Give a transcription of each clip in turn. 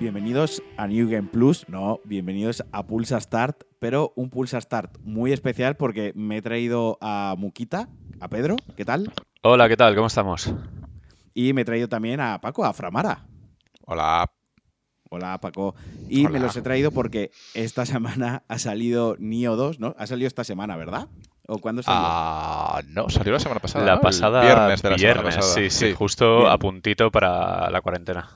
Bienvenidos a New Game Plus, no, bienvenidos a Pulsa Start, pero un Pulsa Start muy especial porque me he traído a Muquita, a Pedro, ¿qué tal? Hola, ¿qué tal? ¿Cómo estamos? Y me he traído también a Paco, a Framara. Hola. Hola, Paco. Y me los he traído porque esta semana ha salido Nio 2, ¿no? Ha salido esta semana, ¿verdad? ¿O cuándo salió? Ah, no, salió la semana pasada. La ¿no? El pasada viernes de la semana viernes, pasada. sí, sí, justo Bien. a puntito para la cuarentena.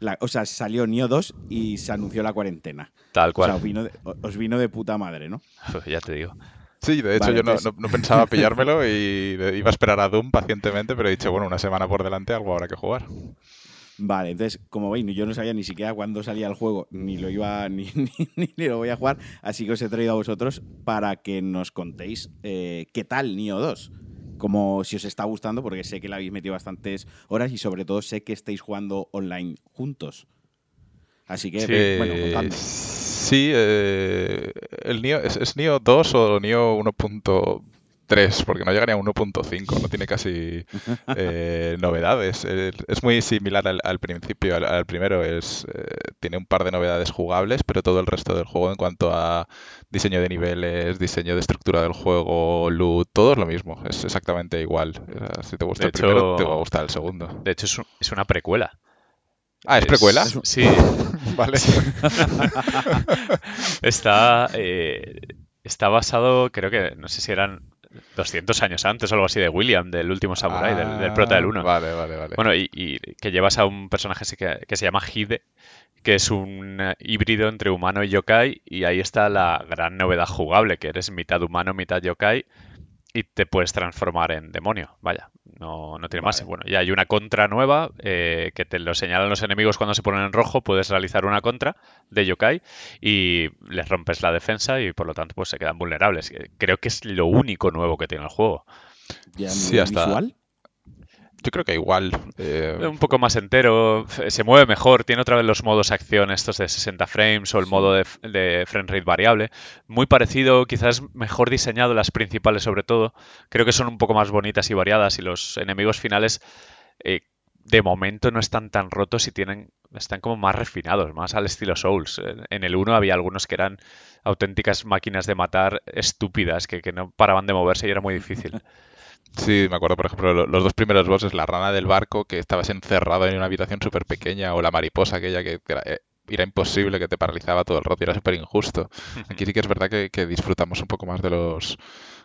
La- o sea, salió Nio 2 y se anunció la cuarentena. Tal O cual. sea, os vino, de, os vino de puta madre, ¿no? ya te digo. Sí, de hecho Vale, yo no, entonces- no- no pensaba pillármelo y iba a esperar a Doom pacientemente, pero he dicho, bueno, una semana por delante, algo habrá que jugar. Vale, entonces, como veis, yo no sabía ni siquiera cuándo salía el juego, ni lo iba, ni, ni- ni lo voy a jugar, así que os he traído a vosotros para que nos contéis eh, qué tal Nio 2. Como si os está gustando, porque sé que le habéis metido bastantes horas y sobre todo sé que estáis jugando online juntos. Así que, Sí. bueno, contadme. sí, eh, el Nio, ¿es, es Nio 2 o Nio 1.3? Porque no llegaría a 1.5, no tiene casi eh, novedades. Eh, es muy similar al, al principio, al, al primero. Es, eh, tiene un par de novedades jugables, pero todo el resto del juego en cuanto a diseño de niveles, diseño de estructura del juego, loot, todo es lo mismo. Es exactamente igual. Sea, si te gusta De el primero, hecho- te va a gustar el segundo. De hecho, es, un- es una precuela. Ah, ¿es precuela? Sí. Vale. está, eh, está basado, creo que, no sé si eran 200 años antes o algo así de William, del último Samurai, del, del prota del Ah, 1. Vale, vale, vale. Bueno, y, y que llevas a un personaje que, que se llama Hide, que es un híbrido entre humano y yokai, y ahí está la gran novedad jugable, que eres mitad humano, mitad yokai, y te puedes transformar en demonio. Vaya, no, no tiene más. Bueno, y hay una contra nueva eh, que te lo señalan los enemigos cuando se ponen en rojo, puedes realizar una contra de yokai y les rompes la defensa y por lo tanto pues se quedan vulnerables. Creo que es lo único nuevo que tiene el juego. ¿Ya sí, hasta- visual? Yo creo que igual. eh, Un poco más entero, se mueve mejor, tiene otra vez los modos acción estos de 60 frames o el modo de, de frame rate variable. Muy parecido, quizás mejor diseñado las principales sobre todo. Creo que son un poco más bonitas y variadas y los enemigos finales eh, de momento no están tan rotos y tienen están como más refinados, más al estilo Souls. En- En el 1 había algunos que eran auténticas máquinas de matar estúpidas que, que no paraban de moverse y era muy difícil. Sí, me acuerdo, por ejemplo, lo- los dos primeros bosses, la rana del barco, que estabas encerrado en una habitación súper pequeña, o la mariposa aquella que era, eh, era imposible, que te paralizaba todo el rato y era súper injusto. Aquí sí que es verdad que, que disfrutamos un poco más de los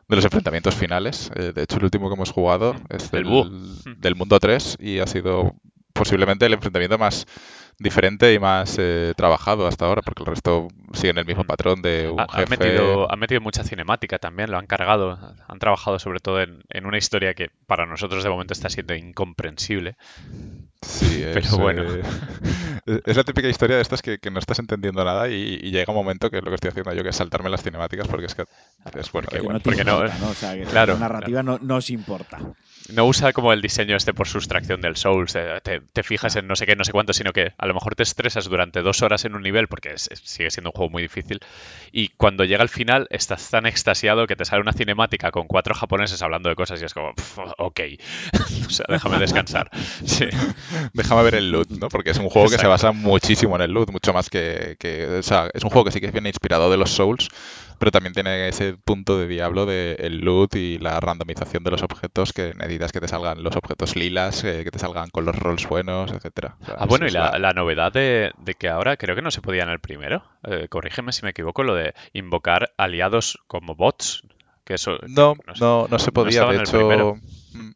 de los enfrentamientos finales. Eh, de hecho, el último que hemos jugado es El del, del mundo 3 y ha sido posiblemente el enfrentamiento más diferente y más eh, trabajado hasta ahora, porque el resto siguen el mismo patrón de un Ha- Han jefe... metido, han metido mucha cinemática también, lo han cargado. Han trabajado sobre todo en, en una historia que para nosotros de momento está siendo incomprensible. Sí, Pero es, bueno. eh, es- es la típica historia de estas que, que no estás entendiendo nada y, y llega un momento que es lo que estoy haciendo yo, que es saltarme las cinemáticas porque es que es Porque no te porque no- importa, ¿no? O sea, que Claro, la narrativa no, no os importa. No usa como el diseño este por sustracción del Souls, te, te fijas en no sé qué, no sé cuánto, sino que a lo mejor te estresas durante dos horas en un nivel porque es- es- sigue siendo un juego muy difícil y cuando llega al final estás tan extasiado que te sale una cinemática con cuatro japoneses hablando de cosas y es como, "Pf, ok, o sea, déjame descansar. Sí. Déjame ver el loot, ¿no? Porque es un juego que se basa muchísimo en el loot, mucho más que, que- O sea, es un juego que sí que viene inspirado de los Souls, pero también tiene ese punto de diablo de el loot y la randomización de los objetos, que necesitas que te salgan los objetos lilas, eh, que te salgan con los rolls buenos, etcétera. O sea, Ah, bueno, y la, la novedad de, de que ahora creo que no se podía en el primero, eh, corrígeme si me equivoco, lo de invocar aliados como bots, que eso... No, que sé. no, no se podía. de en el primero. hecho,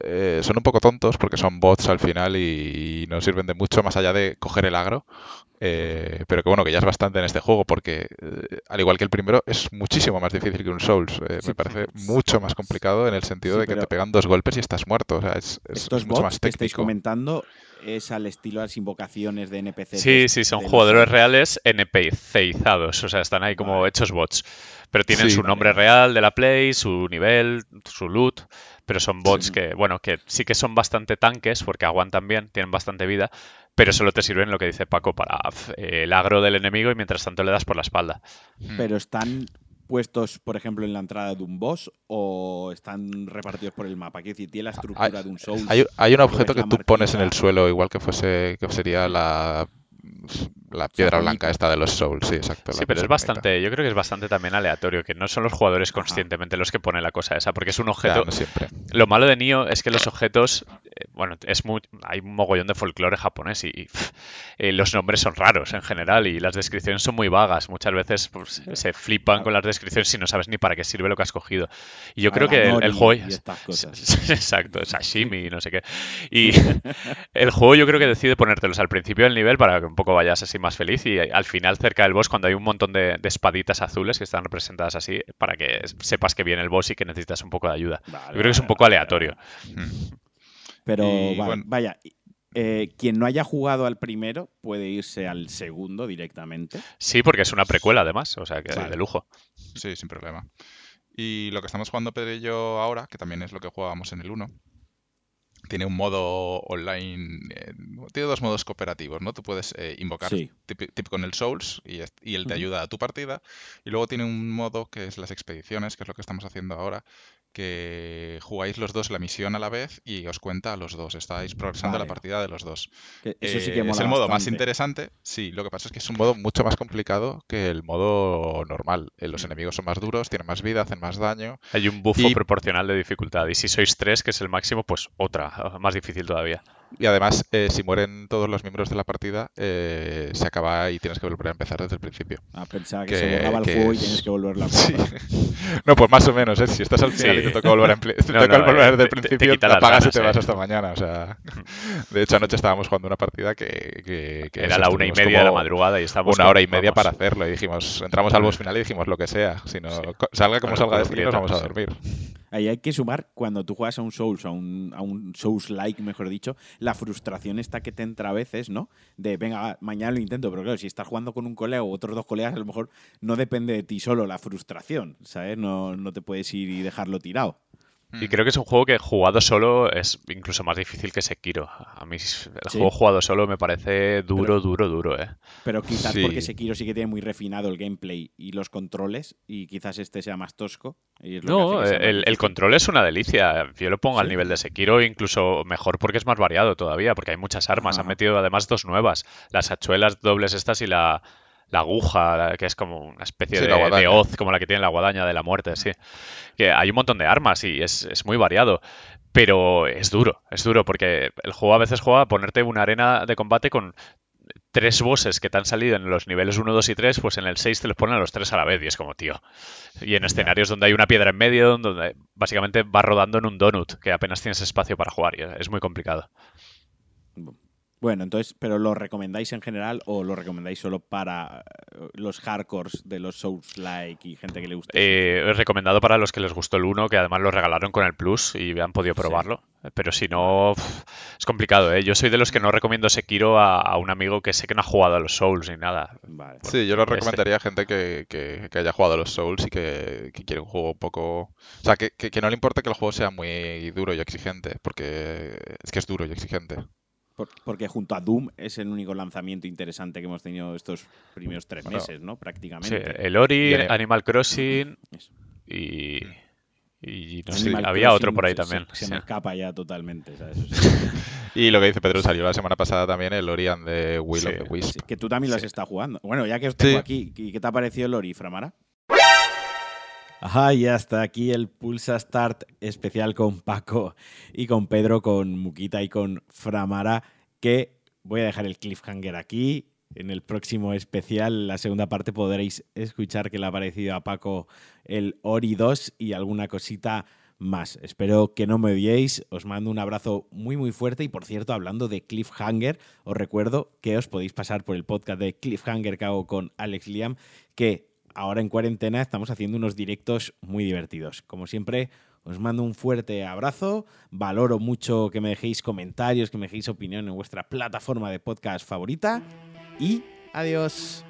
eh, son un poco tontos porque son bots al final y, no sirven de mucho más allá de coger el agro. eh, pero que bueno, que ya es bastante en este juego porque, eh, al igual que el primero, es muchísimo más difícil que un Souls. Eh, Sí. me parece mucho más complicado en el sentido Sí, de que te pegan dos golpes y estás muerto. O sea, es, es- Estos es mucho bots más que estáis técnico. comentando es al estilo de las invocaciones de NPCs. Sí, de- sí, son los jugadores reales NPCizados, o sea, están ahí como Vale. hechos bots. Pero tienen Sí, su vale. nombre real de la play, su nivel, su loot, pero son bots Sí. que, bueno, que sí que son bastante tanques porque aguantan bien, tienen bastante vida, pero solo te sirven lo que dice Paco para eh, el agro del enemigo y mientras tanto le das por la espalda. Mm. Pero están puestos, por ejemplo, en la entrada de un boss o están repartidos por el mapa? Quiero decir, tiene la estructura Hay, de un Souls. hay- hay un objeto que tú pones en el suelo, igual que fuese que sería la la piedra blanca esta de los Souls, sí, exacto. Sí, pero es bastante, yo creo que es bastante también aleatorio, que no son los jugadores conscientemente los que ponen la cosa esa, porque es un objeto. siempre. Lo malo de Nio es que los objetos, eh, bueno, es muy, hay un mogollón de folclore japonés y, eh, los nombres son raros en general y las descripciones son muy vagas. Muchas veces pues, se flipan con las descripciones y no sabes ni para qué sirve lo que has cogido. Y yo creo que el, juego. Exacto, sashimi, no sé qué. Y el juego yo creo que decide ponértelos al principio del nivel para que un poco vayas así más feliz y al final cerca del boss cuando hay un montón de, espaditas azules que están representadas así para que sepas que viene el boss y que necesitas un poco de ayuda. yo creo que es un poco aleatorio. Pero vaya, eh, quien no haya jugado al primero puede irse al segundo directamente. Sí, porque es una precuela además, o sea que de lujo. Sí, sin problema. Y lo que estamos jugando Pedro y yo ahora, que también es lo que jugábamos en el 1, tiene un modo online, eh, tiene dos modos cooperativos, ¿no? Tú puedes eh, invocar tip, con el Souls y, y él te ayuda a tu partida. Y luego tiene un modo que es las expediciones, que es lo que estamos haciendo ahora, que jugáis los dos la misión a la vez y os cuenta a los dos. Estáis progresando la partida de los dos. eso sí que eh, es el modo más interesante. Sí, lo que pasa es que es un modo mucho más complicado que el modo normal. Eh, los mm. enemigos son más duros, tienen más vida, hacen más daño. Hay un bufo proporcional de dificultad. Y si sois tres, que es el máximo, pues otra, más difícil todavía. Y además, eh, si mueren todos los miembros de la partida, eh, se acaba y tienes que volver a empezar desde el principio. Ah, pensaba que, se borraba el juego y tienes que volverlo a sí. No, pues más o menos, ¿eh? Si estás al final y te toca volver, a te toca volver eh, desde el principio, te, apagas y te vas hasta mañana. O sea, de hecho, anoche estábamos jugando una partida que... Era la una y media de la madrugada y estábamos... Una hora y media para hacerlo y dijimos, entramos al boss final y dijimos lo que sea. Si no, salga como salga de aquí, nos vamos a dormir. Ahí hay que sumar, cuando tú juegas a un Souls, a un, a un Souls-like, mejor dicho, la frustración está que te entra a veces, ¿no? De, venga, mañana lo intento, pero claro, si estás jugando con un colega o otros dos colegas, a lo mejor no depende de ti solo la frustración, ¿sabes? No, no te puedes ir y dejarlo tirado. Y creo que es un juego que jugado solo es incluso más difícil que Sekiro. A mí el juego jugado solo me parece duro, duro, duro, ¿eh? Pero quizás porque Sekiro sí que tiene muy refinado el gameplay y los controles y quizás este sea más tosco. no, el, control es una delicia. Yo lo pongo al nivel de Sekiro incluso mejor porque es más variado todavía, porque hay muchas armas. Han metido además dos nuevas, las hachuelas dobles estas y la, la aguja, que es como una especie de, hoz, como la que tiene la guadaña de la muerte, sí. Que hay un montón de armas y es, muy variado. Pero es duro, es duro, porque el juego a veces juega a ponerte una arena de combate con tres bosses que te han salido en los niveles 1, 2 y 3, pues en el 6 te los ponen a los tres a la vez y es como, tío. Y en escenarios donde hay una piedra en medio, donde básicamente vas rodando en un donut, que apenas tienes espacio para jugar y es muy complicado. Bueno, entonces, ¿pero lo recomendáis en general o lo recomendáis solo para eh, los hardcores de los Souls-like y gente que le gusta? Eh, recomendado para los que les gustó el 1, que además lo regalaron con el Plus y han podido probarlo. Pero si no, es complicado, ¿eh? Yo soy de los que no recomiendo Sekiro a, a un amigo que sé que no ha jugado a los Souls ni nada. sí, yo lo este recomendaría a gente que, que, haya jugado a los Souls y que, quiere un juego un poco... O sea, que, que no le importa que el juego sea muy duro y exigente, porque es que es duro y exigente porque junto a Doom es el único lanzamiento interesante que hemos tenido estos primeros tres meses, ¿no? Prácticamente. Sí, el Ori, Animal Crossing y... Y había otro por ahí también. Se, me escapa ya totalmente. y lo que dice Pedro, salió la semana pasada también el Ori de Will of the Wisp. que tú también lo has estado jugando. Bueno, ya que os tengo aquí, ¿qué te ha parecido el Ori, Framara? Ajá, y hasta aquí el Pulsa Start especial con Paco y con Pedro, con Muquita y con Framara, que voy a dejar el cliffhanger aquí. En el próximo especial, la segunda parte, podréis escuchar que le ha parecido a Paco el Ori 2 y alguna cosita más. Espero que no me odiéis. Os mando un abrazo muy, muy fuerte. Y por cierto, hablando de Cliffhanger, os recuerdo que os podéis pasar por el podcast de Cliffhanger que hago con Alex Liam, que ahora en cuarentena estamos haciendo unos directos muy divertidos. Como siempre, os mando un fuerte abrazo. Valoro mucho que me dejéis comentarios, que me dejéis opinión en vuestra plataforma de podcast favorita. Y adiós.